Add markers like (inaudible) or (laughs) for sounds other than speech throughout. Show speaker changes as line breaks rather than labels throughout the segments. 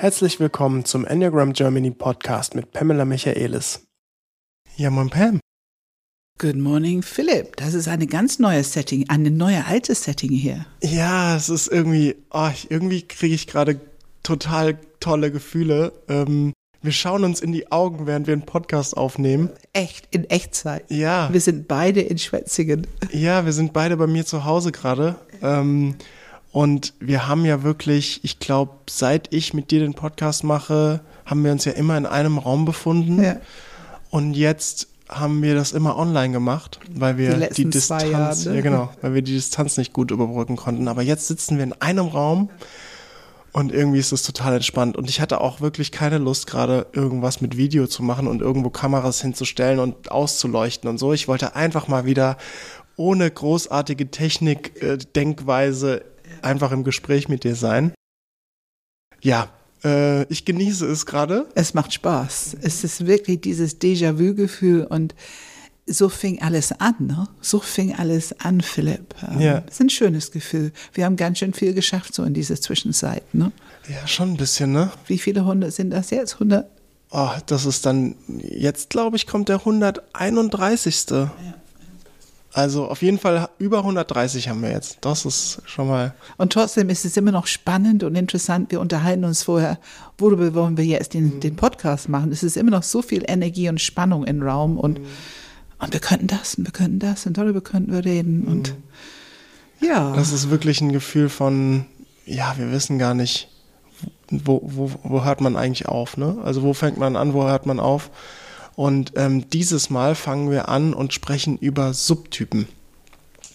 Herzlich willkommen zum Enneagram Germany Podcast mit Pamela Michaelis. Ja, moin Pam.
Good morning, Philipp. Das ist eine ganz neue Setting, eine neue alte Setting hier.
Ja, es ist irgendwie, oh, irgendwie kriege ich gerade total tolle Gefühle. Ähm, wir schauen uns in die Augen, während wir einen Podcast aufnehmen.
Echt, in Echtzeit.
Ja.
Wir sind beide in Schwetzingen.
Ja, wir sind beide bei mir zu Hause gerade. Ähm, und wir haben ja wirklich, ich glaube, seit ich mit dir den Podcast mache, haben wir uns ja immer in einem Raum befunden.
Ja.
Und jetzt haben wir das immer online gemacht, weil wir
Die
die, Distanz,
Jahre, ne?
ja genau, weil wir die Distanz nicht gut überbrücken konnten. Aber jetzt sitzen wir in einem Raum und irgendwie ist es total entspannt. Und ich hatte auch wirklich keine Lust, gerade irgendwas mit Video zu machen und irgendwo Kameras hinzustellen und auszuleuchten und so. Ich wollte einfach mal wieder ohne großartige Technik, äh, Denkweise einfach im Gespräch mit dir sein. Ja, äh, ich genieße es gerade.
Es macht Spaß. Es ist wirklich dieses Déjà-vu-Gefühl und so fing alles an, ne? So fing alles an, Philipp. Ähm,
Ja.
Es ist ein schönes Gefühl. Wir haben ganz schön viel geschafft so in dieser Zwischenzeit, ne?
Ja, schon ein bisschen, ne?
Wie viele Hunde sind das jetzt? 100?
Oh, das ist dann, jetzt glaube ich, kommt der 131. Also auf jeden Fall über 130 haben wir jetzt. Das ist schon mal.
Und trotzdem ist es immer noch spannend und interessant. Wir unterhalten uns vorher, worüber wollen wir jetzt den, den Podcast machen. Es ist immer noch so viel Energie und Spannung im Raum und, und wir könnten das und wir könnten das und darüber könnten wir reden. Und ja,
Das ist wirklich ein Gefühl von, ja, wir wissen gar nicht, wo, wo, wo hört man eigentlich auf, ne? Also wo fängt man an, wo hört man auf? Und ähm, dieses Mal fangen wir an und sprechen über Subtypen.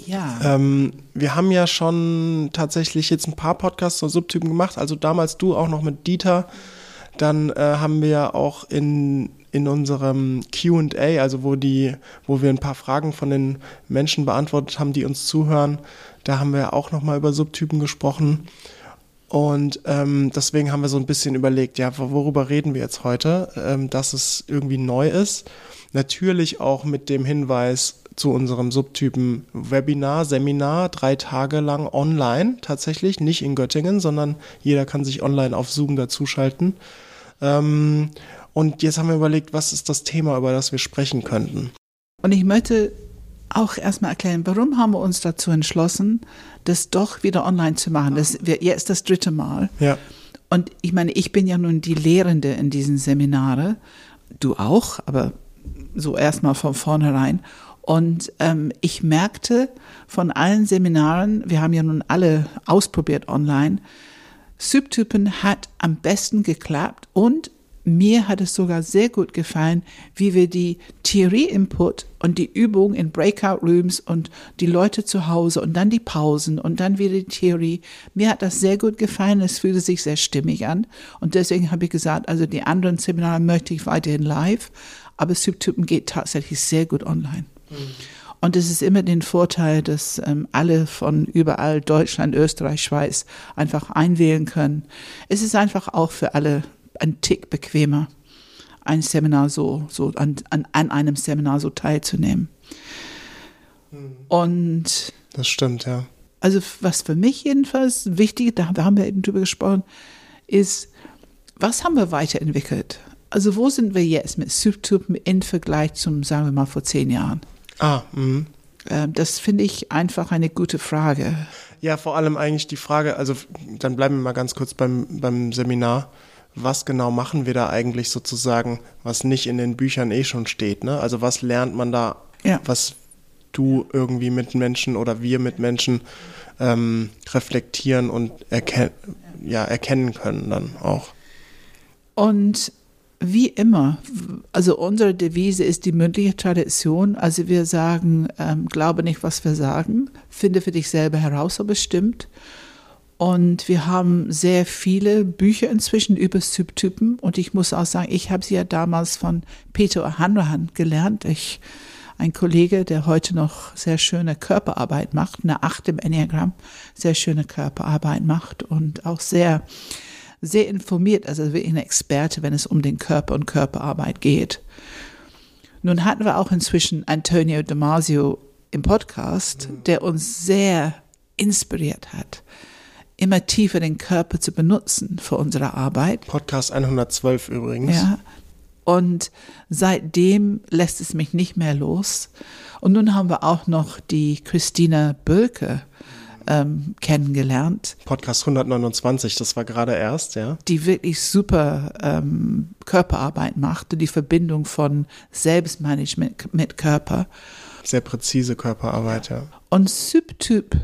ja.
Ähm, wir haben ja schon tatsächlich jetzt ein paar Podcasts zu Subtypen gemacht. Also damals du auch noch mit Dieter. Dann äh, haben wir auch in, in unserem QA, also wo die, wo wir ein paar Fragen von den Menschen beantwortet haben, die uns zuhören, da haben wir auch nochmal über Subtypen gesprochen. Und ähm, deswegen haben wir so ein bisschen überlegt, ja, worüber reden wir jetzt heute, ähm, dass es irgendwie neu ist. Natürlich auch mit dem Hinweis zu unserem Subtypen Webinar, Seminar, drei Tage lang online tatsächlich, nicht in Göttingen, sondern jeder kann sich online auf Zoom dazuschalten. Ähm, und jetzt haben wir überlegt, was ist das Thema, über das wir sprechen könnten.
Und ich möchte auch erstmal erklären, warum haben wir uns dazu entschlossen, das doch wieder online zu machen. Das wird jetzt das dritte Mal.
Ja,
Und ich meine, ich bin ja nun die Lehrende in diesen Seminare, du auch, aber so erstmal von vornherein. Und ähm, ich merkte von allen Seminaren, wir haben ja nun alle ausprobiert online, Subtypen hat am besten geklappt und mir hat es sogar sehr gut gefallen, wie wir die Theorie-Input und die Übung in Breakout-Rooms und die Leute zu Hause und dann die Pausen und dann wieder die Theorie. Mir hat das sehr gut gefallen. Es fühlte sich sehr stimmig an. Und deswegen habe ich gesagt, also die anderen Seminare möchte ich weiterhin live, aber Subtypen geht tatsächlich sehr gut online. Und es ist immer den Vorteil, dass ähm, alle von überall, Deutschland, Österreich, Schweiz, einfach einwählen können. Es ist einfach auch für alle ein Tick bequemer, ein Seminar so, so an, an, an einem Seminar so teilzunehmen. Und
das stimmt, ja.
also was für mich jedenfalls wichtig, da haben wir eben drüber gesprochen, ist, was haben wir weiterentwickelt? Also wo sind wir jetzt mit Subtypen im Vergleich zum, sagen wir mal, vor zehn Jahren?
Ah, mhm.
Ähm, Das finde ich einfach eine gute Frage.
Ja, vor allem eigentlich die Frage, also dann bleiben wir mal ganz kurz beim, beim Seminar. Was genau machen wir da eigentlich sozusagen, was nicht in den Büchern eh schon steht? Ne? Also was lernt man da,
Ja.
was du irgendwie mit Menschen oder wir mit Menschen ähm, reflektieren und erken ja, erkennen können dann auch.
Und wie immer, also unsere Devise ist die mündliche Tradition. Also wir sagen, ähm, glaube nicht, was wir sagen, finde für dich selber heraus, ob es stimmt. Und wir haben sehr viele Bücher inzwischen über Subtypen. Und ich muss auch sagen, ich habe sie ja damals von Peter Hanrahan gelernt. Ich, ein Kollege, der heute noch sehr schöne Körperarbeit macht, eine Acht im Enneagramm, sehr schöne Körperarbeit macht und auch sehr, sehr informiert, also wirklich ein Experte, wenn es um den Körper und Körperarbeit geht. Nun hatten wir auch inzwischen Antonio Damasio im Podcast, der uns sehr inspiriert hat immer tiefer den Körper zu benutzen für unsere Arbeit.
Podcast 112 übrigens.
Ja. Und seitdem lässt es mich nicht mehr los. Und nun haben wir auch noch die Christina Bölke ähm, kennengelernt.
Podcast 129, das war gerade erst, ja.
Die wirklich super ähm, Körperarbeit macht und die Verbindung von Selbstmanagement mit Körper.
Sehr präzise Körperarbeit, ja.
Und Subtyp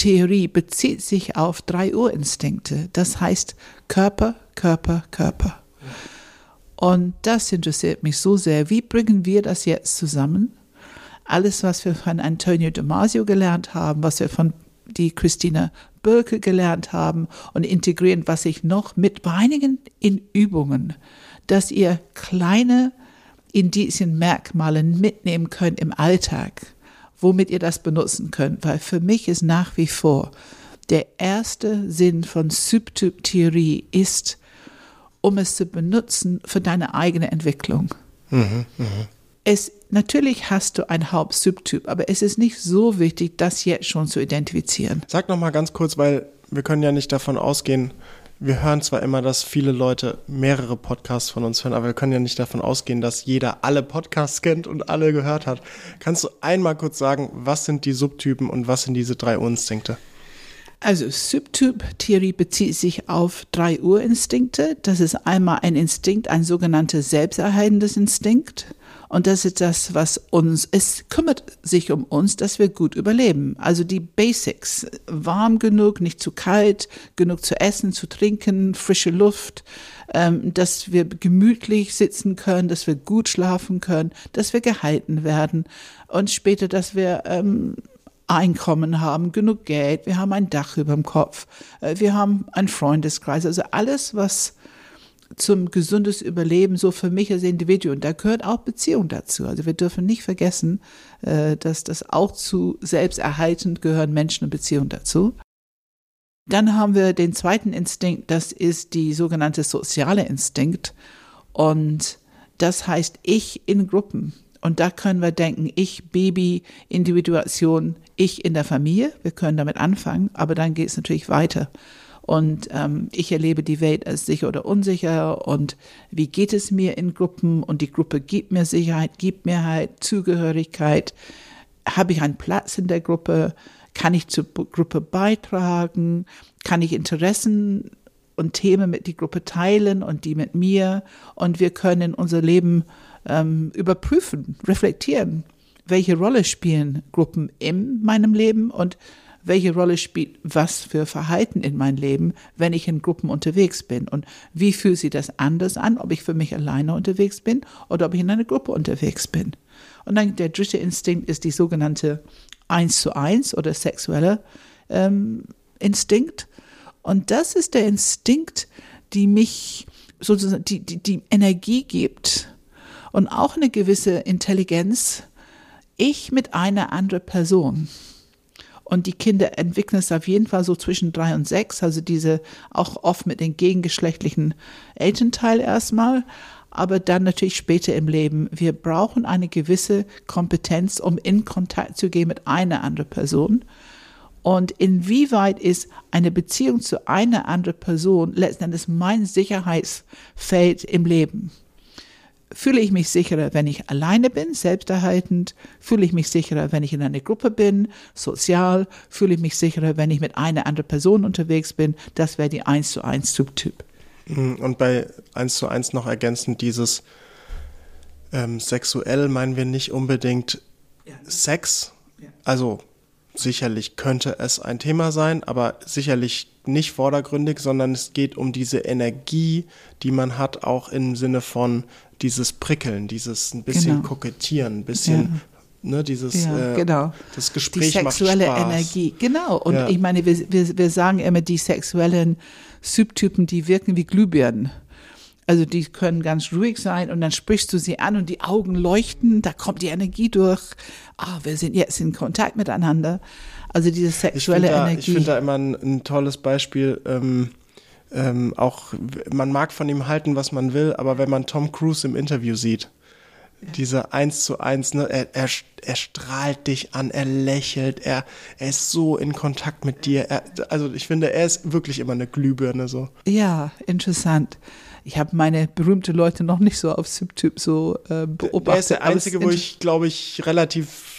Theorie bezieht sich auf drei Urinstinkte. Das heißt Körper, Körper, Körper. Und das interessiert mich so sehr. Wie bringen wir das jetzt zusammen? Alles, was wir von Antonio Damasio gelernt haben, was wir von die Christina Birke gelernt haben und integrieren, was ich noch mit beinigen in Übungen, dass ihr kleine Indizien, Merkmale mitnehmen könnt im Alltag, womit ihr das benutzen könnt, weil für mich ist nach wie vor der erste Sinn von Subtyp-Theorie ist, um es zu benutzen für deine eigene Entwicklung. Mhm, mh. Es, natürlich hast du einen Hauptsubtyp, aber es ist nicht so wichtig, das jetzt schon zu identifizieren.
Sag noch mal ganz kurz, weil wir können ja nicht davon ausgehen, wir hören zwar immer, dass viele Leute mehrere Podcasts von uns hören, aber wir können ja nicht davon ausgehen, dass jeder alle Podcasts kennt und alle gehört hat. Kannst du einmal kurz sagen, was sind die Subtypen und was sind diese drei Urinstinkte?
Also Subtyp-Theorie bezieht sich auf drei Urinstinkte. Das ist einmal ein Instinkt, ein sogenannter selbsterhaltendes Instinkt. Und das ist das, was uns, es kümmert sich um uns, dass wir gut überleben. Also die Basics. Warm genug, nicht zu kalt, genug zu essen, zu trinken, frische Luft, ähm, dass wir gemütlich sitzen können, dass wir gut schlafen können, dass wir gehalten werden und später, dass wir ähm, Einkommen haben, genug Geld, wir haben ein Dach über dem Kopf, äh, wir haben einen Freundeskreis, also alles, was zum gesundes Überleben, so für mich als Individuum. Da gehört auch Beziehung dazu. Also wir dürfen nicht vergessen, äh, dass das auch zu selbsterhaltend gehören Menschen und Beziehungen dazu. Dann haben wir den zweiten Instinkt, das ist die sogenannte soziale Instinkt. Und das heißt ich in Gruppen. Und da können wir denken, ich, Baby, Individuation, ich in der Familie. Wir können damit anfangen, aber dann geht es natürlich weiter und ähm, ich erlebe die Welt als sicher oder unsicher und wie geht es mir in Gruppen? Und die Gruppe gibt mir Sicherheit, gibt mir halt Zugehörigkeit, habe ich einen Platz in der Gruppe, kann ich zur Gruppe beitragen, kann ich Interessen und Themen mit die Gruppe teilen und die mit mir? Und wir können unser Leben ähm, überprüfen, reflektieren. Welche Rolle spielen Gruppen in meinem Leben? Und welche Rolle spielt was für Verhalten in mein Leben, wenn ich in Gruppen unterwegs bin und wie fühlt sich das anders an, ob ich für mich alleine unterwegs bin oder ob ich in einer Gruppe unterwegs bin. Und dann der dritte Instinkt ist die sogenannte Eins zu eins oder sexuelle ähm, Instinkt. Und das ist der Instinkt, die mich sozusagen, die, die, die Energie gibt und auch eine gewisse Intelligenz, ich mit einer anderen Person. Und die Kinder entwickeln es auf jeden Fall so zwischen drei und sechs, also diese auch oft mit den gegengeschlechtlichen Elternteil erstmal, aber dann natürlich später im Leben. Wir brauchen eine gewisse Kompetenz, um in Kontakt zu gehen mit einer anderen Person. Und inwieweit ist eine Beziehung zu einer anderen Person letztendlich mein Sicherheitsfeld im Leben? Fühle ich mich sicherer, wenn ich alleine bin, selbsterhaltend? Fühle ich mich sicherer, wenn ich in einer Gruppe bin, sozial? Fühle ich mich sicherer, wenn ich mit einer anderen Person unterwegs bin? Das wäre die 1 zu 1 Subtyp.
Mhm, und bei 1 zu 1 noch ergänzend dieses ähm, sexuell meinen wir nicht unbedingt ja. Sex. Ja. Also sicherlich könnte es ein Thema sein, aber sicherlich nicht vordergründig, sondern es geht um diese Energie, die man hat, auch im Sinne von dieses Prickeln, dieses ein bisschen genau. kokettieren, ein bisschen ja. ne, dieses
ja, äh, genau.
das Gespräch
die sexuelle
macht Spaß.
Energie, genau. Und ja. ich meine, wir, wir, wir sagen immer, die sexuellen Subtypen, die wirken wie Glühbirnen. Also die können ganz ruhig sein und dann sprichst du sie an und die Augen leuchten, da kommt die Energie durch. Ah, wir sind jetzt in Kontakt miteinander. Also diese sexuelle
ich
da, Energie.
Ich finde da immer ein, ein tolles Beispiel. Ähm, ähm, auch man mag von ihm halten, was man will, aber wenn man Tom Cruise im Interview sieht, Diese eins zu eins, ne? Er, er, er strahlt dich an, er lächelt, er, er ist so in Kontakt mit dir. Er, also ich finde, er ist wirklich immer eine Glühbirne so.
Ja, interessant. Ich habe meine berühmten Leute noch nicht so auf Subtyp so äh, beobachtet.
Der ist der einzige, wo ich, glaube ich, relativ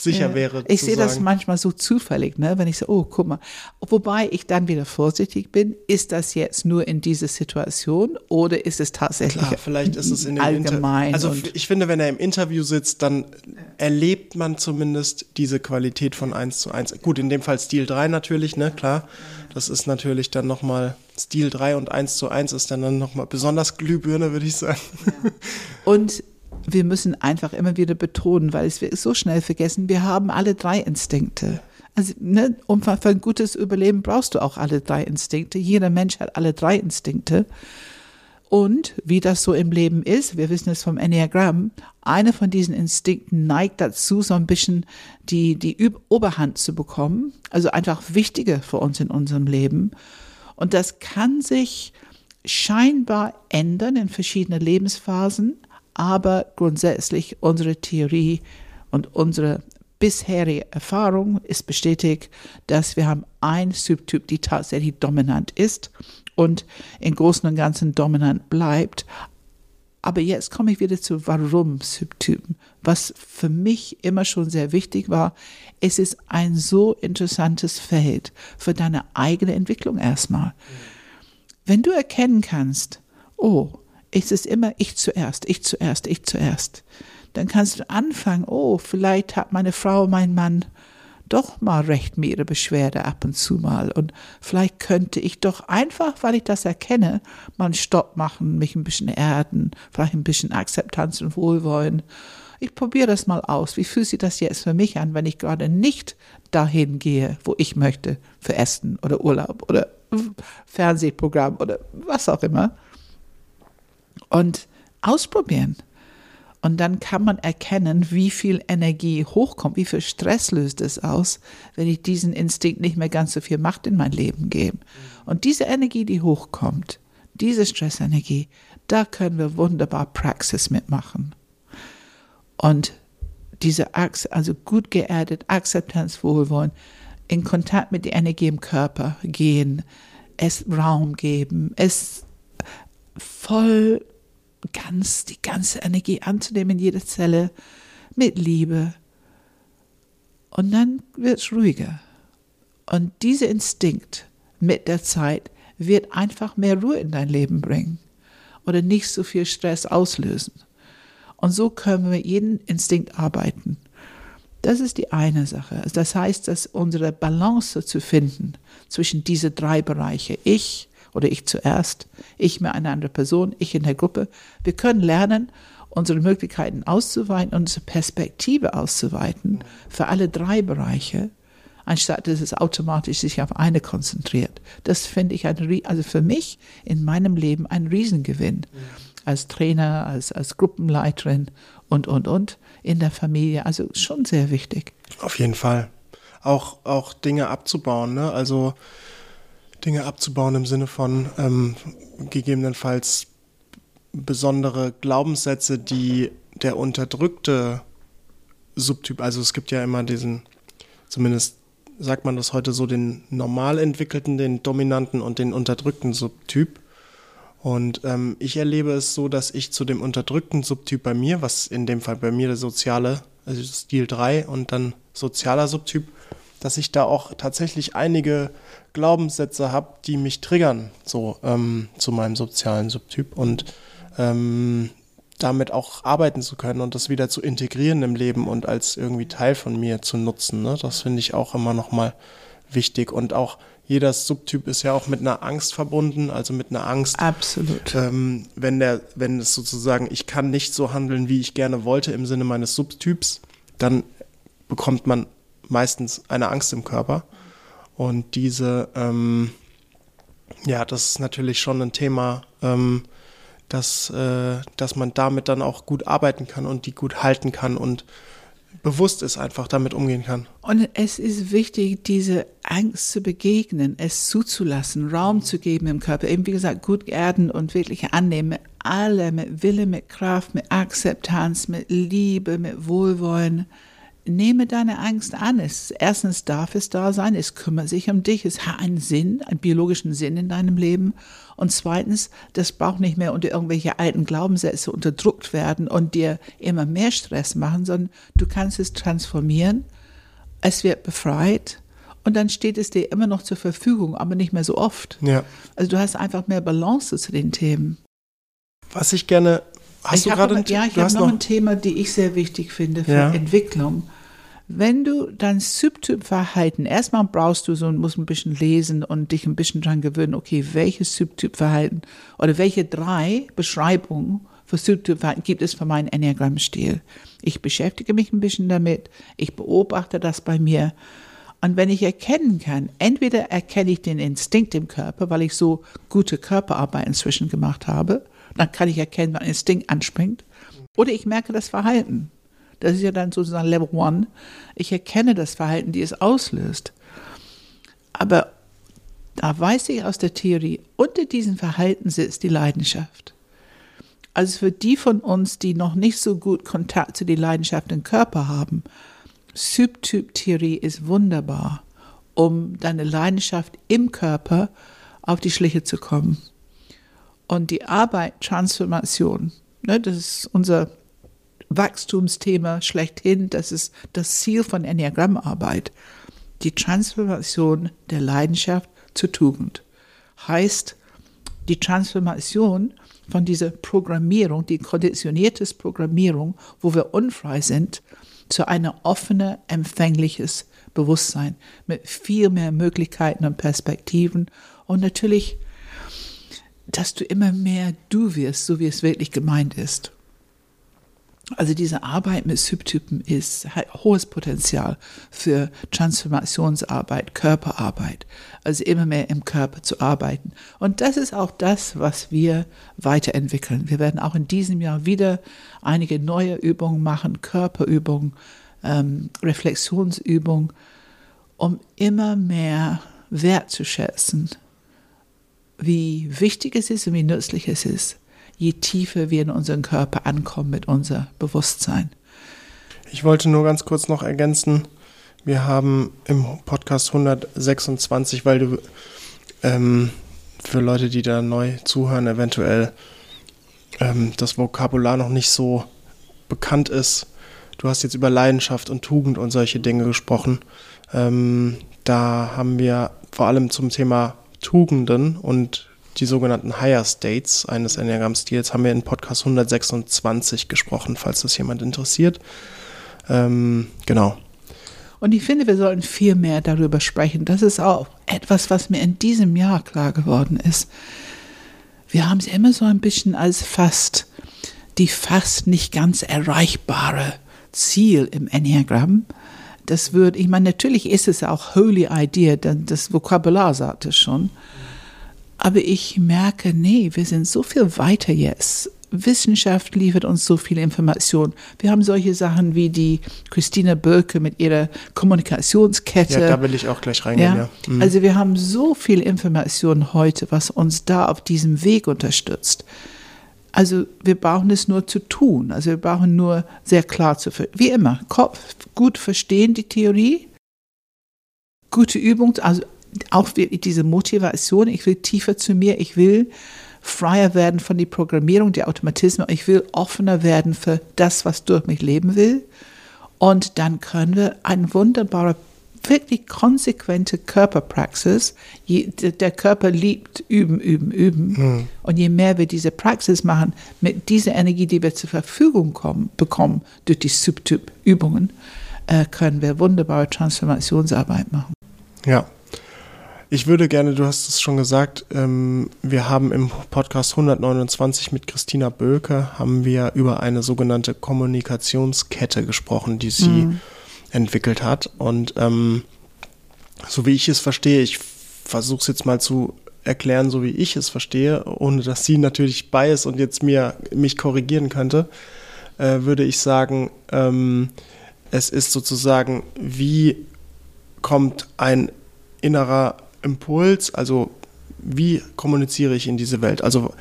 sicher ja. wäre.
Ich sehe das manchmal so zufällig, ne? wenn ich so, oh, guck mal. Wobei ich dann wieder vorsichtig bin, ist das jetzt nur in dieser Situation oder ist es tatsächlich
Klar, vielleicht ist es in dem allgemein? Inter also ich finde, wenn er im Interview sitzt, dann erlebt man zumindest diese Qualität von 1 zu 1. Gut, in dem Fall Stil 3 natürlich, ne, klar. Das ist natürlich dann nochmal, Stil 3 und 1 zu 1 ist dann, dann nochmal besonders Glühbirne, würde ich sagen.
Ja. Und wir müssen einfach immer wieder betonen, weil es wird so schnell vergessen, wir haben alle drei Instinkte. Also, ne, um für ein gutes Überleben brauchst du auch alle drei Instinkte. Jeder Mensch hat alle drei Instinkte. Und wie das so im Leben ist, wir wissen es vom Enneagramm, eine von diesen Instinkten neigt dazu, so ein bisschen die, die Oberhand zu bekommen. Also einfach wichtiger für uns in unserem Leben. Und das kann sich scheinbar ändern in verschiedenen Lebensphasen aber grundsätzlich unsere Theorie und unsere bisherige Erfahrung ist bestätigt, dass wir haben ein Subtyp, die tatsächlich dominant ist und im Großen und Ganzen dominant bleibt. Aber jetzt komme ich wieder zu Warum Subtypen. Was für mich immer schon sehr wichtig war, es ist ein so interessantes Feld für deine eigene Entwicklung erstmal. Wenn du erkennen kannst, oh, es ist immer ich zuerst, ich zuerst, ich zuerst. Dann kannst du anfangen, oh, vielleicht hat meine Frau, mein Mann doch mal recht mit ihrer Beschwerde ab und zu mal. Und vielleicht könnte ich doch einfach, weil ich das erkenne, mal einen Stopp machen, mich ein bisschen erden, vielleicht ein bisschen Akzeptanz und Wohlwollen. Ich probiere das mal aus. Wie fühlt sich das jetzt für mich an, wenn ich gerade nicht dahin gehe, wo ich möchte, für Essen oder Urlaub oder Fernsehprogramm oder was auch immer? Und ausprobieren. Und dann kann man erkennen, wie viel Energie hochkommt, wie viel Stress löst es aus, wenn ich diesen Instinkt nicht mehr ganz so viel Macht in mein Leben gebe. Und diese Energie, die hochkommt, diese Stressenergie, da können wir wunderbar Praxis mitmachen. Und diese Achse, also gut geerdet, Akzeptanz, Wohlwollen, in Kontakt mit der Energie im Körper gehen, es Raum geben, es voll ganz die ganze Energie anzunehmen in jede Zelle mit Liebe. Und dann wird es ruhiger. Und dieser Instinkt mit der Zeit wird einfach mehr Ruhe in dein Leben bringen oder nicht so viel Stress auslösen. Und so können wir mit jedem Instinkt arbeiten. Das ist die eine Sache. Das heißt, dass unsere Balance zu finden zwischen diese drei Bereiche, ich, oder ich zuerst, ich mir eine andere Person, ich in der Gruppe. Wir können lernen, unsere Möglichkeiten auszuweiten, unsere Perspektive auszuweiten für alle drei Bereiche, anstatt dass es automatisch sich auf eine konzentriert. Das finde ich, ein, also für mich in meinem Leben ein Riesengewinn. Als Trainer, als, als Gruppenleiterin und, und, und in der Familie. Also schon sehr wichtig.
Auf jeden Fall. Auch, auch Dinge abzubauen. Ne? Also Dinge abzubauen im Sinne von ähm, gegebenenfalls besondere Glaubenssätze, die der unterdrückte Subtyp, also es gibt ja immer diesen, zumindest sagt man das heute so, den normal entwickelten, den dominanten und den unterdrückten Subtyp. Und ähm, ich erlebe es so, dass ich zu dem unterdrückten Subtyp bei mir, was in dem Fall bei mir der soziale, also Stil 3 und dann sozialer Subtyp, dass ich da auch tatsächlich einige Glaubenssätze habe, die mich triggern, so ähm, zu meinem sozialen Subtyp und ähm, damit auch arbeiten zu können und das wieder zu integrieren im Leben und als irgendwie Teil von mir zu nutzen. Ne? Das finde ich auch immer nochmal wichtig und auch jeder Subtyp ist ja auch mit einer Angst verbunden, also mit einer Angst.
Absolut.
Ähm, wenn der, wenn es sozusagen, ich kann nicht so handeln, wie ich gerne wollte im Sinne meines Subtyps, dann bekommt man meistens eine Angst im Körper. Und diese, ähm, ja, das ist natürlich schon ein Thema, ähm, dass, äh, dass man damit dann auch gut arbeiten kann und die gut halten kann und bewusst ist, einfach damit umgehen kann.
Und es ist wichtig, diese Angst zu begegnen, es zuzulassen, Raum zu geben im Körper. Eben wie gesagt, gut erden und wirklich annehmen. Mit alle, mit Wille, mit Kraft, mit Akzeptanz, mit Liebe, mit Wohlwollen. Nehme deine Angst an. Es, erstens darf es da sein, es kümmert sich um dich, es hat einen Sinn, einen biologischen Sinn in deinem Leben. Und zweitens, das braucht nicht mehr unter irgendwelche alten Glaubenssätze unterdrückt werden und dir immer mehr Stress machen, sondern du kannst es transformieren. Es wird befreit und dann steht es dir immer noch zur Verfügung, aber nicht mehr so oft.
Ja.
Also du hast einfach mehr Balance zu den Themen.
Was ich gerne Hast
ich
du gerade
ein, Ja, ich habe noch, noch ein Thema, die ich sehr wichtig finde für ja. Entwicklung. Wenn du dein Subtypverhalten, erstmal brauchst du so, und musst ein bisschen lesen und dich ein bisschen dran gewöhnen, okay, welches Subtypverhalten oder welche drei Beschreibungen für Subtypverhalten gibt es für meinen Enneagramm-Stil. Ich beschäftige mich ein bisschen damit, ich beobachte das bei mir. Und wenn ich erkennen kann, entweder erkenne ich den Instinkt im Körper, weil ich so gute Körperarbeit inzwischen gemacht habe, dann kann ich erkennen, wann Instinkt anspringt, oder ich merke das Verhalten. Das ist ja dann sozusagen Level One. Ich erkenne das Verhalten, die es auslöst. Aber da weiß ich aus der Theorie, unter diesem Verhalten sitzt die Leidenschaft. Also für die von uns, die noch nicht so gut Kontakt zu der Leidenschaft im Körper haben, Subtyp-Theorie ist wunderbar, um deine Leidenschaft im Körper auf die Schliche zu kommen. Und die Arbeit Transformation, ne, das ist unser Wachstumsthema schlechthin. Das ist das Ziel von Enneagrammarbeit. Die Transformation der Leidenschaft zur Tugend. Heißt, die Transformation von dieser Programmierung, die konditionierte Programmierung, wo wir unfrei sind, zu einer offene, empfängliches Bewusstsein mit viel mehr Möglichkeiten und Perspektiven und natürlich, dass du immer mehr du wirst, so wie es wirklich gemeint ist. Also diese Arbeit mit Subtypen ist hat hohes Potenzial für Transformationsarbeit, Körperarbeit, also immer mehr im Körper zu arbeiten. Und das ist auch das, was wir weiterentwickeln. Wir werden auch in diesem Jahr wieder einige neue Übungen machen, Körperübungen, ähm, Reflexionsübungen, um immer mehr wertzuschätzen, wie wichtig es ist und wie nützlich es ist je tiefer wir in unseren Körper ankommen mit unser Bewusstsein.
Ich wollte nur ganz kurz noch ergänzen, wir haben im Podcast 126, weil du ähm, für Leute, die da neu zuhören, eventuell ähm, das Vokabular noch nicht so bekannt ist. Du hast jetzt über Leidenschaft und Tugend und solche Dinge gesprochen. Ähm, da haben wir vor allem zum Thema Tugenden und die sogenannten Higher States eines Enneagramm-Stils haben wir in Podcast 126 gesprochen, falls das jemand interessiert. Ähm, genau.
Und ich finde, wir sollten viel mehr darüber sprechen. Das ist auch etwas, was mir in diesem Jahr klar geworden ist. Wir haben es immer so ein bisschen als fast die fast nicht ganz erreichbare Ziel im Enneagramm. Das würde, ich meine, natürlich ist es auch Holy Idea, denn das Vokabular sagt es schon. Aber ich merke, nee, wir sind so viel weiter jetzt. Wissenschaft liefert uns so viel Information. Wir haben solche Sachen wie die Christina Bölke mit ihrer Kommunikationskette.
Ja, da will ich auch gleich reingehen. Ja?
ja. Mhm. Also wir haben so viel Information heute, was uns da auf diesem Weg unterstützt. Also wir brauchen es nur zu tun. Also wir brauchen nur sehr klar zu, wie immer, Kopf gut verstehen die Theorie, gute Übung, also auch diese Motivation, ich will tiefer zu mir, ich will freier werden von der Programmierung, der Automatismen, ich will offener werden für das, was durch mich leben will. Und dann können wir eine wunderbare, wirklich konsequente Körperpraxis, der Körper liebt üben, üben, üben. Mhm. Und je mehr wir diese Praxis machen, mit dieser Energie, die wir zur Verfügung kommen, bekommen durch die Subtyp-Übungen, äh, können wir wunderbare Transformationsarbeit machen.
Ja, ich würde gerne, du hast es schon gesagt, ähm, wir haben im Podcast 129 mit Christina Böke, haben wir über eine sogenannte Kommunikationskette gesprochen, die sie mhm. entwickelt hat. Und ähm, so wie ich es verstehe, ich versuche es jetzt mal zu erklären, so wie ich es verstehe, ohne dass sie natürlich bei ist und jetzt mir mich korrigieren könnte, äh, würde ich sagen, ähm, es ist sozusagen, wie kommt ein innerer Impuls, also wie kommuniziere ich in diese Welt? Also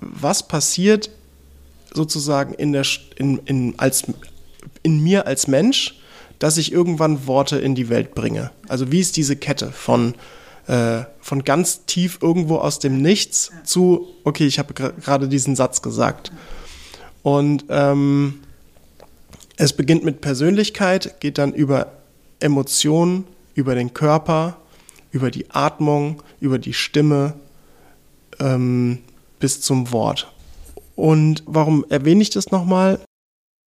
was passiert sozusagen in, der, in, in, als, in mir als Mensch, dass ich irgendwann Worte in die Welt bringe? Also wie ist diese Kette von, äh, von ganz tief irgendwo aus dem Nichts zu, okay, ich habe gerade diesen Satz gesagt. Und ähm, es beginnt mit Persönlichkeit, geht dann über Emotionen, über den Körper, über die Atmung, über die Stimme ähm, bis zum Wort. Und warum erwähne ich das nochmal?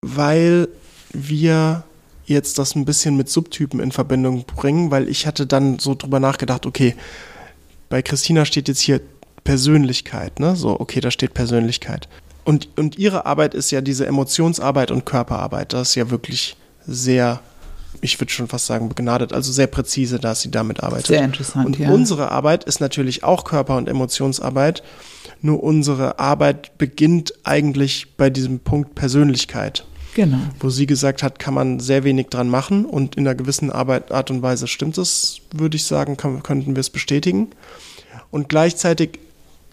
Weil wir jetzt das ein bisschen mit Subtypen in Verbindung bringen, weil ich hatte dann so drüber nachgedacht, okay, bei Christina steht jetzt hier Persönlichkeit, ne? So, okay, da steht Persönlichkeit. Und, und ihre Arbeit ist ja diese Emotionsarbeit und Körperarbeit. Das ist ja wirklich sehr ich würde schon fast sagen, begnadet, also sehr präzise, dass sie damit arbeitet.
Sehr interessant,
und
ja.
unsere Arbeit ist natürlich auch Körper- und Emotionsarbeit, nur unsere Arbeit beginnt eigentlich bei diesem Punkt Persönlichkeit.
Genau.
Wo sie gesagt hat, kann man sehr wenig dran machen und in einer gewissen Arbeit, Art und Weise stimmt es, würde ich sagen, kann, könnten wir es bestätigen. Und gleichzeitig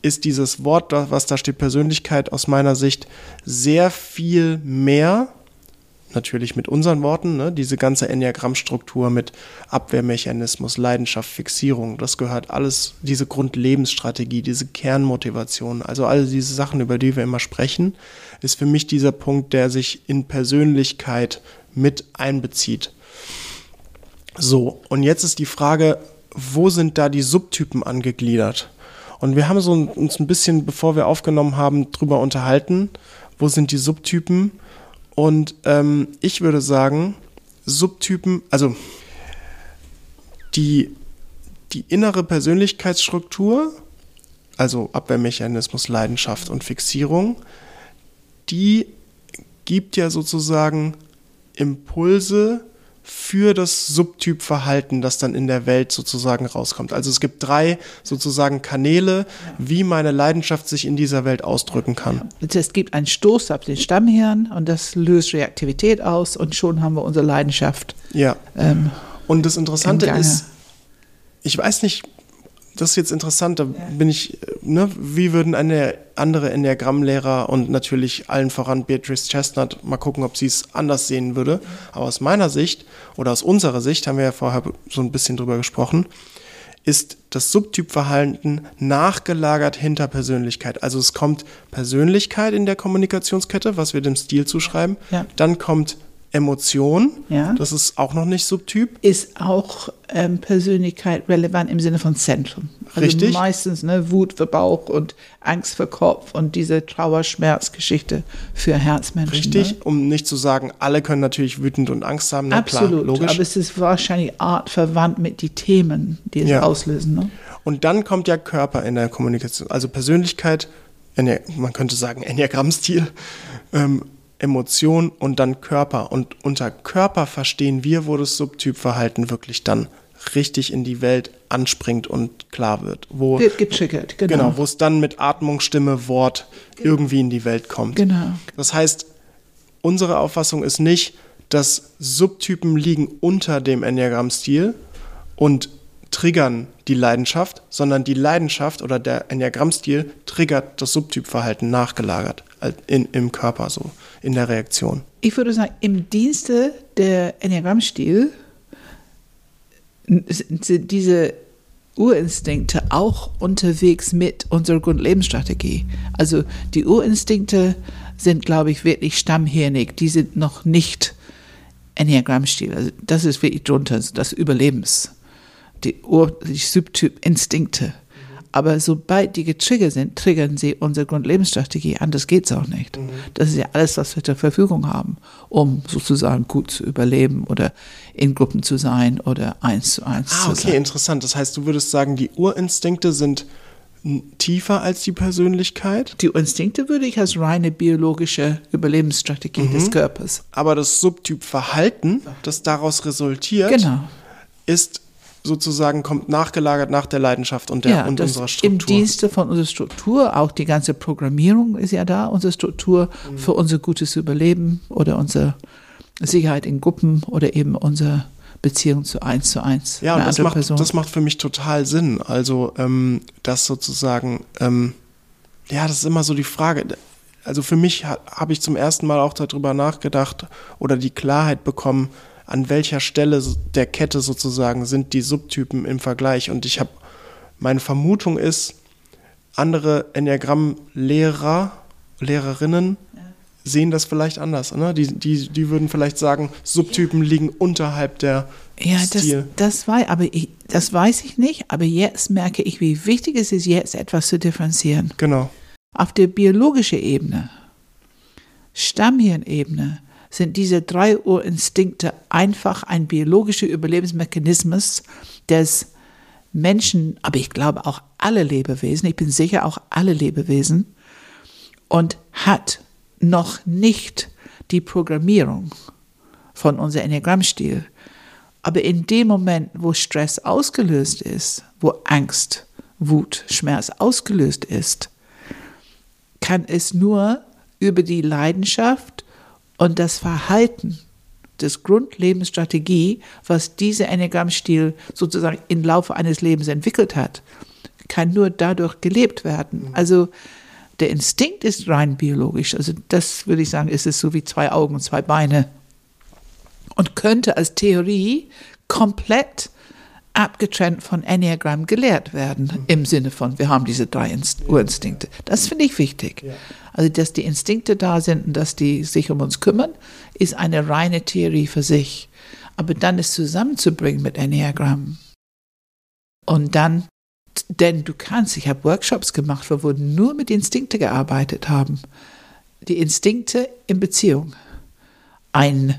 ist dieses Wort, was da steht, Persönlichkeit aus meiner Sicht sehr viel mehr natürlich mit unseren Worten, ne, diese ganze Enneagrammstruktur mit Abwehrmechanismus, Leidenschaft, Fixierung, das gehört alles, diese Grundlebensstrategie, diese Kernmotivation, also all diese Sachen, über die wir immer sprechen, ist für mich dieser Punkt, der sich in Persönlichkeit mit einbezieht. So, und jetzt ist die Frage, wo sind da die Subtypen angegliedert? Und wir haben so uns ein bisschen, bevor wir aufgenommen haben, drüber unterhalten, wo sind die Subtypen? Und ähm, ich würde sagen, Subtypen, also die, die innere Persönlichkeitsstruktur, also Abwehrmechanismus, Leidenschaft und Fixierung, die gibt ja sozusagen Impulse für das Subtypverhalten, das dann in der Welt sozusagen rauskommt. Also es gibt drei sozusagen Kanäle, wie meine Leidenschaft sich in dieser Welt ausdrücken kann.
Es gibt einen Stoß ab den Stammhirn und das löst Reaktivität aus und schon haben wir unsere Leidenschaft.
Ja. Ähm, und das Interessante ist, ich weiß nicht, das ist jetzt interessant, da bin ich, ne, wie würden eine andere Enneagrammlehrer und natürlich allen voran Beatrice Chestnut mal gucken, ob sie es anders sehen würde. Aber aus meiner Sicht oder aus unserer Sicht, haben wir ja vorher so ein bisschen drüber gesprochen, ist das Subtypverhalten nachgelagert hinter Persönlichkeit. Also es kommt Persönlichkeit in der Kommunikationskette, was wir dem Stil zuschreiben. Ja. Dann kommt Emotion, ja. das ist auch noch nicht Subtyp.
Ist auch ähm, Persönlichkeit relevant im Sinne von Zentrum. Also
Richtig.
Meistens ne, Wut für Bauch und Angst für Kopf und diese Trauerschmerzgeschichte für Herzmenschen.
Richtig,
ne?
um nicht zu sagen, alle können natürlich wütend und Angst haben. Na,
Absolut,
klar, logisch.
aber es ist wahrscheinlich artverwandt mit den Themen, die es ja. auslösen. Ne?
Und dann kommt ja Körper in der Kommunikation, also Persönlichkeit, man könnte sagen Enneagrammstil, ähm, Emotion und dann Körper. Und unter Körper verstehen wir, wo das Subtypverhalten wirklich dann richtig in die Welt anspringt und klar wird. Wo,
wird getriggert, genau.
Genau, wo es dann mit Atmung, Stimme, Wort genau. irgendwie in die Welt kommt.
Genau.
Das heißt, unsere Auffassung ist nicht, dass Subtypen liegen unter dem Enneagramm-Stil und triggern die Leidenschaft, sondern die Leidenschaft oder der Enneagrammstil triggert das Subtypverhalten nachgelagert in, im Körper, so in der Reaktion.
Ich würde sagen, im Dienste der Enneagrammstil sind diese Urinstinkte auch unterwegs mit unserer Grundlebensstrategie. Also die Urinstinkte sind, glaube ich, wirklich stammhirnig. Die sind noch nicht Enneagrammstil. Also das ist wirklich drunter, das Überlebens die, Ur die Subtyp-Instinkte. Aber sobald die getriggert sind, triggern sie unsere Grundlebensstrategie. Anders geht es auch nicht. Mhm. Das ist ja alles, was wir zur Verfügung haben, um sozusagen gut zu überleben oder in Gruppen zu sein oder eins zu eins
ah,
zu
okay,
sein.
Okay, interessant. Das heißt, du würdest sagen, die Urinstinkte sind tiefer als die Persönlichkeit?
Die Instinkte würde ich als reine biologische Überlebensstrategie mhm. des Körpers.
Aber das Subtyp-Verhalten, das daraus resultiert,
genau.
ist sozusagen kommt nachgelagert nach der Leidenschaft und, der,
ja,
und unserer Struktur.
Im Dienste von unserer Struktur, auch die ganze Programmierung ist ja da, unsere Struktur mhm. für unser gutes Überleben oder unser Sicherheit in Gruppen oder eben unsere Beziehung zu eins zu eins.
Ja, und das macht,
Person.
das macht für mich total Sinn. Also, ähm, das sozusagen, ähm, ja, das ist immer so die Frage. Also für mich ha, habe ich zum ersten Mal auch darüber nachgedacht oder die Klarheit bekommen, an welcher Stelle der Kette sozusagen sind die Subtypen im Vergleich. Und ich habe, meine Vermutung ist, andere Enneagramm-Lehrer, Lehrerinnen sehen das vielleicht anders. Ne? Die, die, die würden vielleicht sagen, Subtypen liegen unterhalb der
Ja, das,
Stil.
das, war, aber ich, das weiß ich nicht, aber jetzt merke ich, wie wichtig es ist, jetzt etwas zu differenzieren.
Genau.
Auf der biologischen Ebene, Stammhirnebene, sind diese drei Urinstinkte einfach ein biologischer Überlebensmechanismus des Menschen, aber ich glaube auch alle Lebewesen, ich bin sicher auch alle Lebewesen, und hat noch nicht die Programmierung von unserem Enneagrammstil. Aber in dem Moment, wo Stress ausgelöst ist, wo Angst, Wut, Schmerz ausgelöst ist, kann es nur über die Leidenschaft und das Verhalten des Grundlebensstrategie, was dieser Enneagrammstil sozusagen im Laufe eines Lebens entwickelt hat, kann nur dadurch gelebt werden. Also der Instinkt ist rein biologisch. Also das würde ich sagen, ist es so wie zwei Augen zwei Beine und könnte als Theorie komplett abgetrennt von Enneagramm gelehrt werden, im Sinne von, wir haben diese drei Inst Urinstinkte. Das finde ich wichtig. Also, dass die Instinkte da sind und dass die sich um uns kümmern, ist eine reine Theorie für sich. Aber dann es zusammenzubringen mit Enneagramm und dann, denn du kannst, ich habe Workshops gemacht, wo wir nur mit Instinkte gearbeitet haben. Die Instinkte in Beziehung. Ein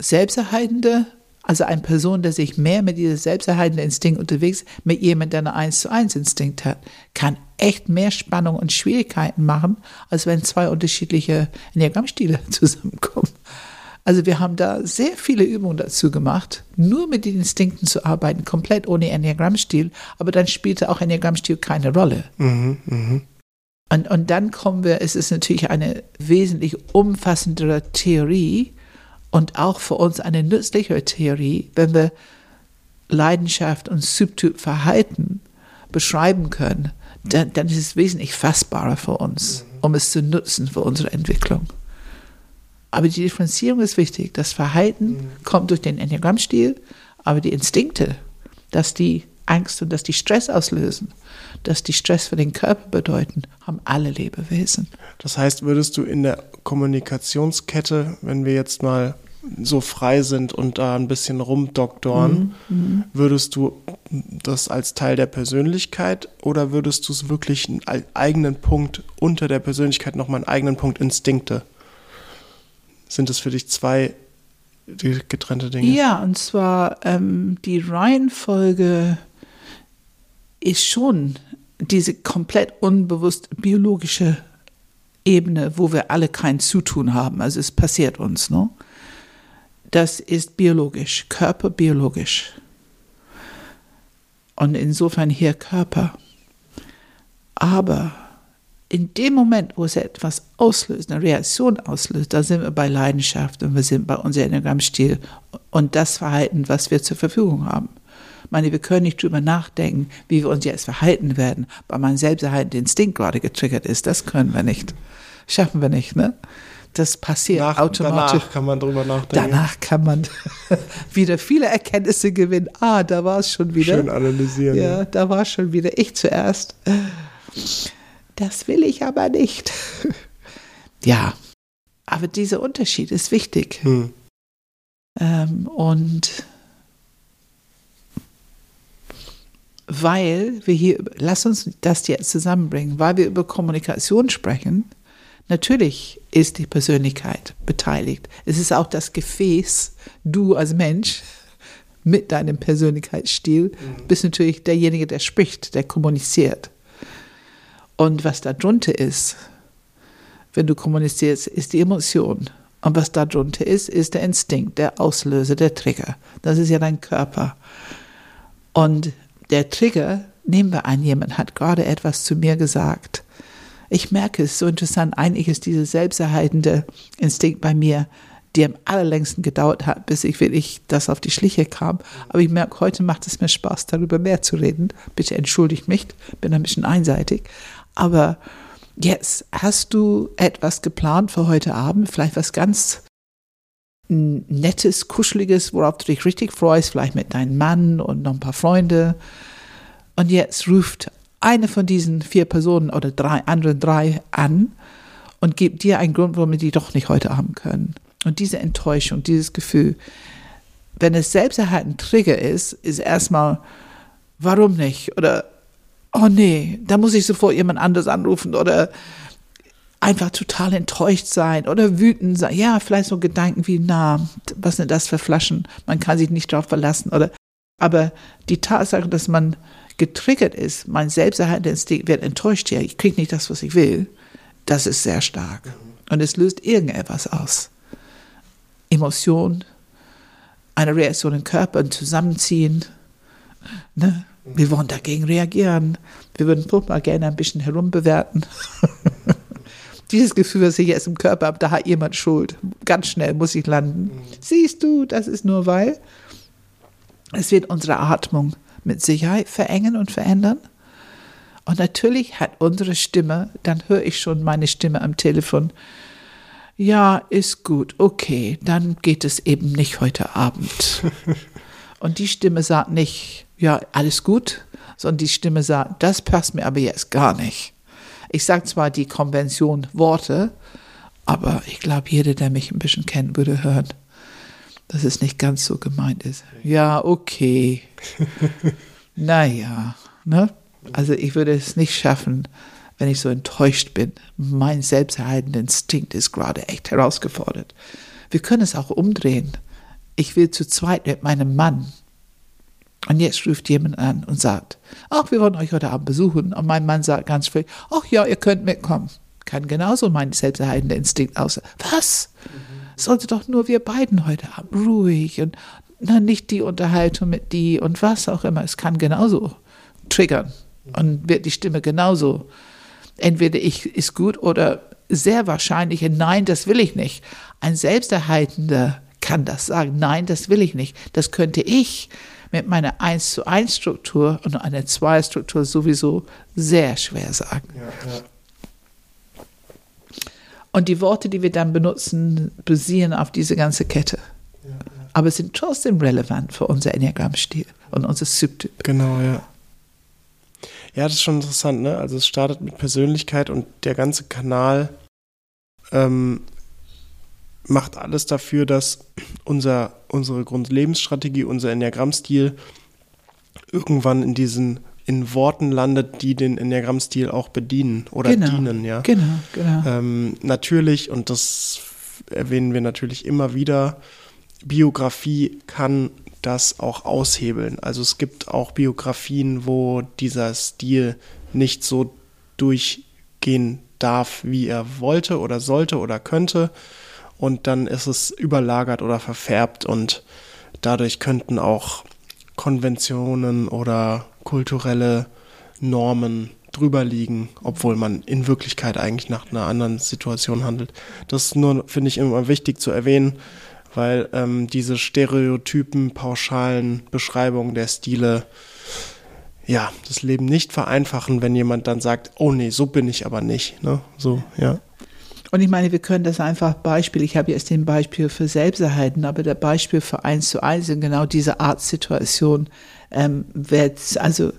selbsterhaltender, also eine Person, der sich mehr mit diesem selbsterhaltenden Instinkt unterwegs mit jemandem, der einen 1 zu 1 Instinkt hat, kann echt mehr Spannung und Schwierigkeiten machen, als wenn zwei unterschiedliche Enneagrammstile (laughs) zusammenkommen. Also wir haben da sehr viele Übungen dazu gemacht, nur mit den Instinkten zu arbeiten, komplett ohne Enneagrammstil, aber dann spielte auch Enneagrammstil keine Rolle.
Mhm, mhm.
Und, und dann kommen wir, es ist natürlich eine wesentlich umfassendere Theorie und auch für uns eine nützlichere Theorie, wenn wir Leidenschaft und Subtyp Verhalten beschreiben können, dann, dann ist es wesentlich fassbarer für uns, um es zu nutzen für unsere Entwicklung. Aber die Differenzierung ist wichtig. Das Verhalten kommt durch den Enneagrammstil, aber die Instinkte, dass die Angst und dass die Stress auslösen, dass die Stress für den Körper bedeuten, haben alle Lebewesen.
Das heißt, würdest du in der Kommunikationskette, wenn wir jetzt mal so frei sind und da ein bisschen rumdoktoren, würdest du das als Teil der Persönlichkeit oder würdest du es wirklich einen ei- eigenen Punkt unter der Persönlichkeit nochmal einen eigenen Punkt Instinkte? Sind es für dich zwei getrennte Dinge?
Ja, und zwar ähm, die Reihenfolge ist schon diese komplett unbewusst biologische Ebene, wo wir alle kein Zutun haben. Also es passiert uns, ne? Das ist biologisch, körperbiologisch. Und insofern hier Körper. Aber in dem Moment, wo es etwas auslöst, eine Reaktion auslöst, da sind wir bei Leidenschaft und wir sind bei unserem Enneagrammstil und das Verhalten, was wir zur Verfügung haben. Ich meine, wir können nicht drüber nachdenken, wie wir uns jetzt verhalten werden, weil mein selbsterhaltender Instinkt gerade getriggert ist. Das können wir nicht. Schaffen wir nicht, ne? Das passiert
Nach,
automatisch.
danach kann man drüber nachdenken.
Danach kann man (laughs) wieder viele Erkenntnisse gewinnen. Ah, da war es schon wieder.
Schön analysieren.
Ja, da war schon wieder ich zuerst. Das will ich aber nicht. (laughs) Ja, aber dieser Unterschied ist wichtig.
Hm.
Ähm, und weil wir hier, lass uns das jetzt zusammenbringen, weil wir über Kommunikation sprechen, natürlich ist die Persönlichkeit beteiligt. Es ist auch das Gefäß, du als Mensch mit deinem Persönlichkeitsstil bist natürlich derjenige, der spricht, der kommuniziert. Und was da drunter ist, wenn du kommunizierst, ist die Emotion. Und was da drunter ist, ist der Instinkt, der Auslöser, der Trigger. Das ist ja dein Körper. Und der Trigger, nehmen wir an, jemand hat gerade etwas zu mir gesagt. Ich merke es so interessant, eigentlich ist dieser selbsterhaltende Instinkt bei mir die am allerlängsten gedauert hat, bis ich wirklich das auf die Schliche kam. Aber ich merke, heute macht es mir Spaß, darüber mehr zu reden. Bitte entschuldigt mich, bin ein bisschen einseitig. Aber jetzt hast du etwas geplant für heute Abend, vielleicht was ganz Nettes, Kuscheliges, worauf du dich richtig freust, vielleicht mit deinem Mann und noch ein paar Freunde. Und jetzt ruft eine von diesen vier Personen oder drei anderen drei an und gibt dir einen Grund, warum wir die doch nicht heute haben können. Und diese Enttäuschung, dieses Gefühl, wenn es selbsterhalt ein Trigger ist, ist erstmal, warum nicht? Oder, oh nee, da muss ich sofort jemand anders anrufen oder einfach total enttäuscht sein oder wütend sein. Ja, vielleicht so Gedanken wie, na, was sind das für Flaschen? Man kann sich nicht darauf verlassen oder, aber die Tatsache, dass man getriggert ist, mein Selbsterhaltungsinstinkt wird enttäuscht, ja, ich kriege nicht das, was ich will, das ist sehr stark. Und es löst irgendetwas aus. Emotion, eine Reaktion im Körper, ein Zusammenziehen. Ne? Wir wollen dagegen reagieren. Wir würden mal gerne ein bisschen herumbewerten. (laughs) Dieses Gefühl, was ich jetzt im Körper habe, da hat jemand Schuld. Ganz schnell muss ich landen. Siehst du, das ist nur weil. Es wird unsere Atmung mit Sicherheit verengen und verändern. Und natürlich hat unsere Stimme, dann höre ich schon meine Stimme am Telefon, ja, ist gut, okay, dann geht es eben nicht heute Abend. (laughs) Und die Stimme sagt nicht, ja, alles gut, sondern die Stimme sagt, das passt mir aber jetzt gar nicht. Ich sage zwar die Konvention Worte, aber ich glaube, jeder, der mich ein bisschen kennt, würde hören, dass es nicht ganz so gemeint ist. Ja, okay. (laughs) naja, ne? Also ich würde es nicht schaffen, wenn ich so enttäuscht bin. Mein selbsterhaltender Instinkt ist gerade echt herausgefordert. Wir können es auch umdrehen. Ich will zu zweit mit meinem Mann. Und jetzt ruft jemand an und sagt, ach, wir wollen euch heute Abend besuchen. Und mein Mann sagt ganz früh, ach ja, ihr könnt mitkommen. Kann genauso mein selbsterhaltender Instinkt aussehen. Was? Sollte doch nur wir beiden heute Abend ruhig und na, nicht die Unterhaltung mit die und was auch immer. Es kann genauso triggern und wird die Stimme genauso. Entweder ich ist gut oder sehr wahrscheinlich nein, das will ich nicht. Ein Selbsterhaltender kann das sagen, nein, das will ich nicht. Das könnte ich mit meiner 1 zu 1 Struktur und einer 2 Struktur sowieso sehr schwer sagen. Ja, ja. Und die Worte, die wir dann benutzen, basieren auf diese ganze Kette. Ja, Aber sind trotzdem relevant für unser Enneagramm-Stil und unser Subtyp.
Genau, ja. Ja, das ist schon interessant, ne? Also es startet mit Persönlichkeit und der ganze Kanal ähm, macht alles dafür, dass unser, unsere Grundlebensstrategie, unser Enneagrammstil irgendwann in diesen in Worten landet, die den Enneagrammstil auch bedienen oder genau, dienen, ja.
Genau, genau.
Ähm, natürlich, und das erwähnen wir natürlich immer wieder, Biografie kann das auch aushebeln. Also es gibt auch Biografien, wo dieser Stil nicht so durchgehen darf, wie er wollte oder sollte oder könnte. Und dann ist es überlagert oder verfärbt und dadurch könnten auch Konventionen oder kulturelle Normen drüber liegen, obwohl man in Wirklichkeit eigentlich nach einer anderen Situation handelt. Das ist nur, finde ich, immer wichtig zu erwähnen, weil ähm, diese Stereotypen, pauschalen Beschreibungen der Stile ja, das Leben nicht vereinfachen, wenn jemand dann sagt, oh nee, so bin ich aber nicht. Ne? So, ja.
Und ich meine, wir können das einfach Beispiel, ich habe jetzt den Beispiel für Selbsterhalten, aber der Beispiel für eins zu eins in genau diese Art Situation ähm, wird, also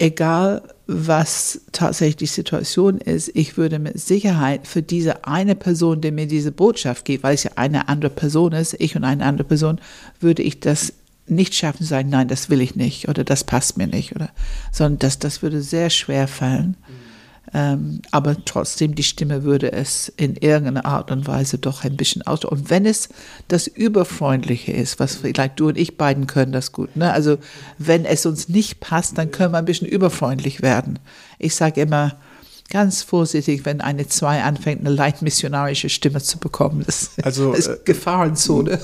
egal was tatsächlich die Situation ist, ich würde mit Sicherheit für diese eine Person, die mir diese Botschaft gibt, weil es ja eine andere Person ist, ich und eine andere Person, würde ich das nicht schaffen sagen, nein, das will ich nicht oder das passt mir nicht oder, sondern das, das würde sehr schwer fallen. Mhm. Ähm, aber trotzdem, die Stimme würde es in irgendeiner Art und Weise doch ein bisschen aus. Und wenn es das Überfreundliche ist, was vielleicht du und ich beiden können das gut, ne? also wenn es uns nicht passt, dann können wir ein bisschen überfreundlich werden. Ich sage immer, ganz vorsichtig, wenn eine Zwei anfängt, eine leicht missionarische Stimme zu bekommen. Das also, (laughs) ist äh, Gefahrenzone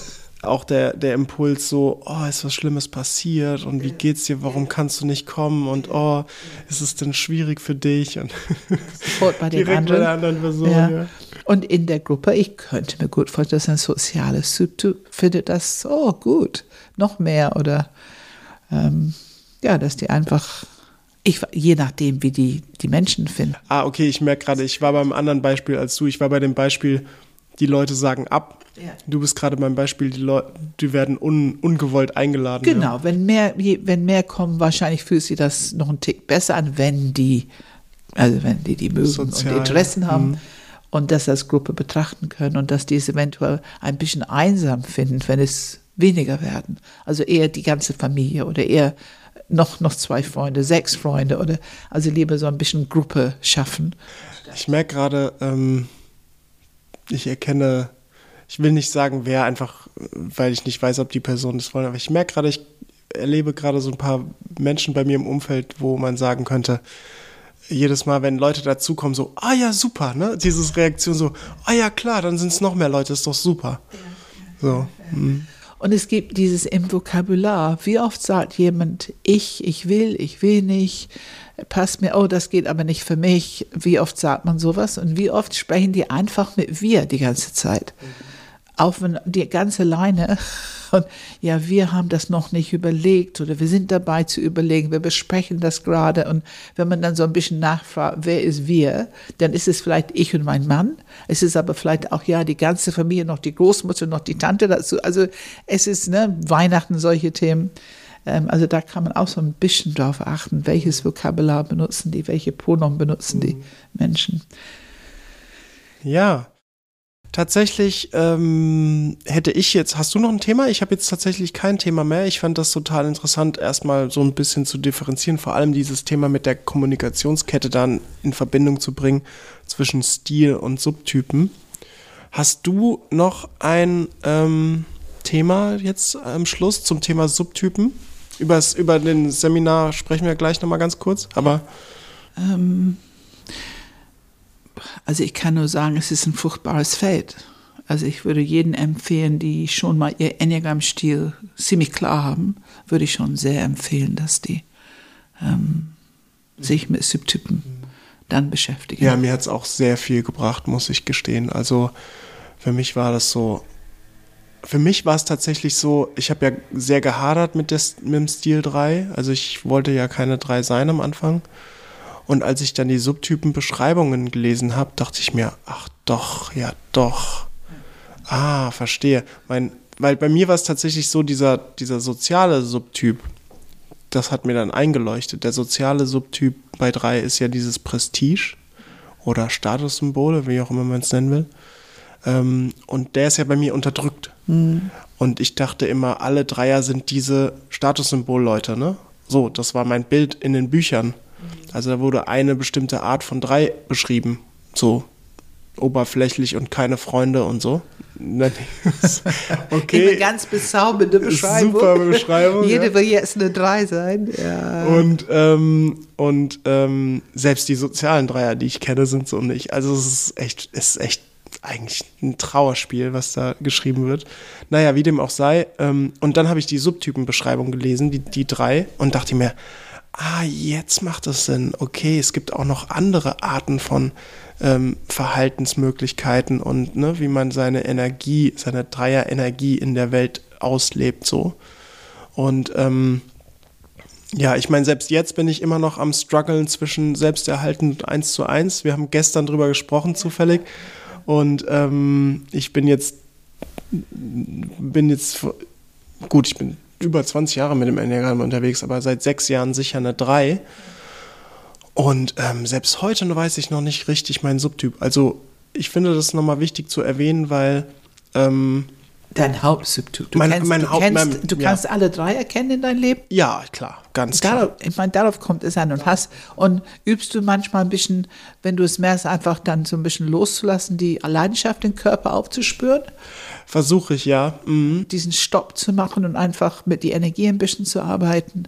auch der, der Impuls so, oh, ist was Schlimmes passiert und wie geht's dir, warum kannst du nicht kommen und oh, ist es denn schwierig für dich und (laughs)
Sofort bei den anderen. bei der anderen Person, ja. ja. Und in der Gruppe, ich könnte mir gut vorstellen, dass ein soziales Subtyp findet das, oh gut, noch mehr oder ähm, ja, dass die einfach, ich, je nachdem, wie die, die Menschen finden.
Ah, okay, ich merke gerade, ich war beim anderen Beispiel als du. Ich war bei dem Beispiel, die Leute sagen ab.
Ja.
Du bist gerade beim Beispiel, die Leute, die werden un, ungewollt eingeladen.
Genau,
Ja.
wenn mehr, je- wenn mehr kommen, wahrscheinlich fühlt sich das noch einen Tick besser an, wenn die, also wenn die die mögen
Sozial,
und Interessen haben
mhm.
und das als Gruppe betrachten können und dass die es eventuell ein bisschen einsam finden, wenn es weniger werden. Also eher die ganze Familie oder eher noch, noch zwei Freunde, sechs Freunde oder also lieber so ein bisschen Gruppe schaffen.
Ich merke gerade, ähm, ich erkenne, ich will nicht sagen, wer einfach, weil ich nicht weiß, ob die Person das wollen, aber ich merke gerade, ich erlebe gerade so ein paar Menschen bei mir im Umfeld, wo man sagen könnte, jedes Mal, wenn Leute dazukommen, so, ah ja, super, ne? Dieses Reaktion so, ah ja, klar, dann sind es noch mehr Leute, ist doch super. So. mm.
Und es gibt dieses im Vokabular. Wie oft sagt jemand, ich, ich will, ich will nicht, passt mir, oh, das geht aber nicht für mich. Wie oft sagt man sowas? Und wie oft sprechen die einfach mit wir die ganze Zeit? Auch wenn die ganze Leine. (laughs) Und ja, wir haben das noch nicht überlegt oder wir sind dabei zu überlegen, wir besprechen das gerade. Und wenn man dann so ein bisschen nachfragt, wer ist wir, dann ist es vielleicht ich und mein Mann. Es ist aber vielleicht auch ja die ganze Familie, noch die Großmutter, noch die Tante dazu. Also es ist ne, Weihnachten, solche Themen. Ähm, also da kann man auch so ein bisschen drauf achten, welches Vokabular benutzen die, welche Pronomen benutzen die Menschen.
Ja. Tatsächlich ähm, hätte ich jetzt, hast du noch ein Thema? Ich habe jetzt tatsächlich kein Thema mehr. Ich fand das total interessant, erstmal so ein bisschen zu differenzieren, vor allem dieses Thema mit der Kommunikationskette dann in Verbindung zu bringen zwischen Stil und Subtypen. Hast du noch ein ähm, Thema jetzt am Schluss zum Thema Subtypen? Übers, über den Seminar sprechen wir gleich nochmal ganz kurz, aber
Ähm, also ich kann nur sagen, es ist ein furchtbares Feld. Also ich würde jedem empfehlen, die schon mal ihr Enneagramm-Stil ziemlich klar haben, würde ich schon sehr empfehlen, dass die ähm, sich mit Subtypen dann beschäftigen.
Ja, mir hat es auch sehr viel gebracht, muss ich gestehen. Also für mich war das so. Für mich war es tatsächlich so, ich habe ja sehr gehadert mit, des, mit dem Stil 3. Also ich wollte ja keine 3 sein am Anfang. Und als ich dann die Subtypenbeschreibungen gelesen habe, dachte ich mir, ach doch, ja doch. Ah, verstehe. Mein, weil bei mir war es tatsächlich so, dieser, dieser soziale Subtyp, das hat mir dann eingeleuchtet. Der soziale Subtyp bei drei ist ja dieses Prestige oder Statussymbole, wie auch immer man es nennen will. Ähm, und der ist ja bei mir unterdrückt. Und ich dachte immer, alle Dreier sind diese Statussymbol-Leute, ne? So, das war mein Bild in den Büchern. Also da wurde eine bestimmte Art von drei beschrieben. So oberflächlich und keine Freunde und so. Nein, (laughs) okay.
Eine ganz bezaubernde Beschreibung.
Super Beschreibung,
Jede
ja.
will jetzt eine Drei sein. Ja.
Und, ähm, und ähm, selbst die sozialen Dreier, die ich kenne, sind so nicht. Also es ist echt, es ist echt eigentlich ein Trauerspiel, was da geschrieben wird. Naja, wie dem auch sei. Ähm, und dann habe ich die Subtypenbeschreibung gelesen, die, die drei, und dachte mir, ah, jetzt macht es Sinn. Okay, es gibt auch noch andere Arten von ähm, Verhaltensmöglichkeiten und ne, wie man seine Energie, seine Dreier-Energie in der Welt auslebt, so. Und ähm, ja, ich meine, selbst jetzt bin ich immer noch am struggeln zwischen Selbsterhalten und 1 zu 1. Wir haben gestern drüber gesprochen, zufällig. Und ähm, ich bin jetzt, bin jetzt, gut, ich bin über 20 Jahre mit dem Enneagramm unterwegs, aber seit sechs Jahren sicher eine 3. Und ähm, selbst heute weiß ich noch nicht richtig meinen Subtyp. Also ich finde das nochmal wichtig zu erwähnen, weil ähm,
Dein Hauptsubtyp. Du,
Mein-
kennst,
mein
du,
Haupt-
kennst,
mein-
du
ja.
kannst alle drei erkennen in deinem Leben?
ja, klar, ganz klar.
Darauf, ich meine, darauf kommt es an. Und hast und übst du manchmal ein bisschen, wenn du es merkst, einfach dann so ein bisschen loszulassen, die Leidenschaft im Körper aufzuspüren,
Versuche ich, ja. Mhm.
diesen Stopp zu machen und einfach mit die Energie ein bisschen zu arbeiten.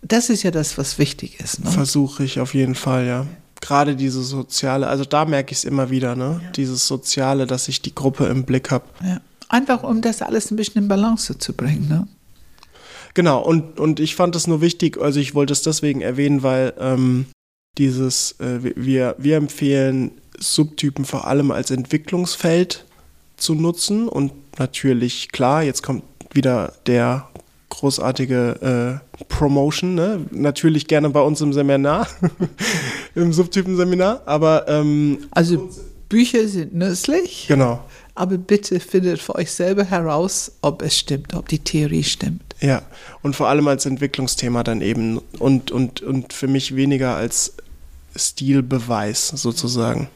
Das ist ja das, was wichtig ist. Ne?
Versuche ich auf jeden Fall, ja. Gerade diese soziale, also da merke ich es immer wieder, ne? Dieses Soziale, dass ich die Gruppe im Blick habe.
Ja. Einfach um das alles ein bisschen in Balance zu bringen. Ne?
Genau, und, und ich fand es nur wichtig, also ich wollte es deswegen erwähnen, weil ähm, dieses, äh, wir, wir empfehlen Subtypen vor allem als Entwicklungsfeld zu nutzen und natürlich, klar, jetzt kommt wieder der großartige äh, Promotion, ne? natürlich gerne bei uns im Seminar, (laughs) im Subtypenseminar, aber ähm,
also Bücher sind nützlich.
Genau.
Aber bitte findet für euch selber heraus, ob es stimmt, ob die Theorie stimmt.
Ja, und vor allem als Entwicklungsthema dann eben und, und, und für mich weniger als Stilbeweis sozusagen.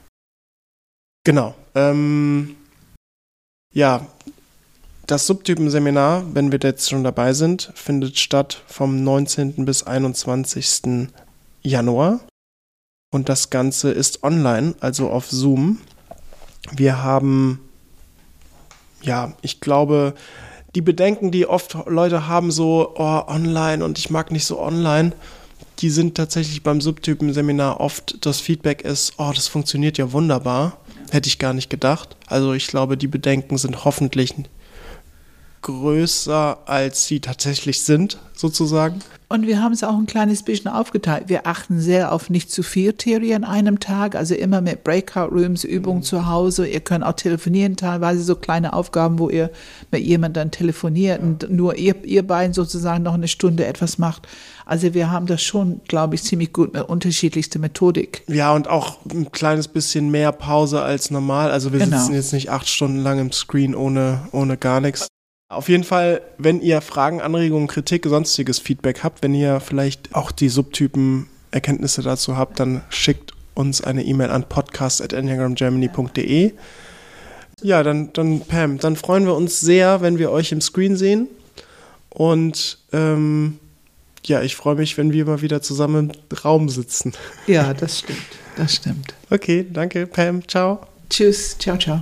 Genau. Ähm, ja, das Subtypenseminar, wenn wir jetzt schon dabei sind, findet statt vom 19. bis 21. Januar. Und das Ganze ist online, also auf Zoom. Wir haben, ja, ich glaube, die Bedenken, die oft Leute haben, so oh, online und ich mag nicht so online, die sind tatsächlich beim Subtypen-Seminar oft, das Feedback ist, oh, das funktioniert ja wunderbar. Hätte ich gar nicht gedacht. Also ich glaube, die Bedenken sind hoffentlich größer, als sie tatsächlich sind, sozusagen.
Und wir haben es auch ein kleines bisschen aufgeteilt. Wir achten sehr auf nicht zu viel Theorie an einem Tag, also immer mit Breakout Rooms, Übungen mhm. zu Hause. Ihr könnt auch telefonieren, teilweise so kleine Aufgaben, wo ihr mit jemandem telefoniert und nur ihr, ihr beiden sozusagen noch eine Stunde etwas macht. Also wir haben das schon, glaube ich, ziemlich gut mit unterschiedlichster Methodik.
Ja, und auch ein kleines bisschen mehr Pause als normal. Also wir genau. sitzen jetzt nicht acht Stunden lang im Screen ohne, ohne gar nichts. Auf jeden Fall, wenn ihr Fragen, Anregungen, Kritik, sonstiges Feedback habt, wenn ihr vielleicht auch die Subtypen Erkenntnisse dazu habt, dann schickt uns eine E-Mail an podcast.enneagramgermany.de. Ja, dann, dann Pam, dann freuen wir uns sehr, wenn wir euch im Screen sehen. Und ähm, ja, ich freue mich, wenn wir mal wieder zusammen im Raum sitzen.
Ja, das stimmt. Das stimmt.
Okay, danke, Pam. Ciao.
Tschüss. Ciao, ciao.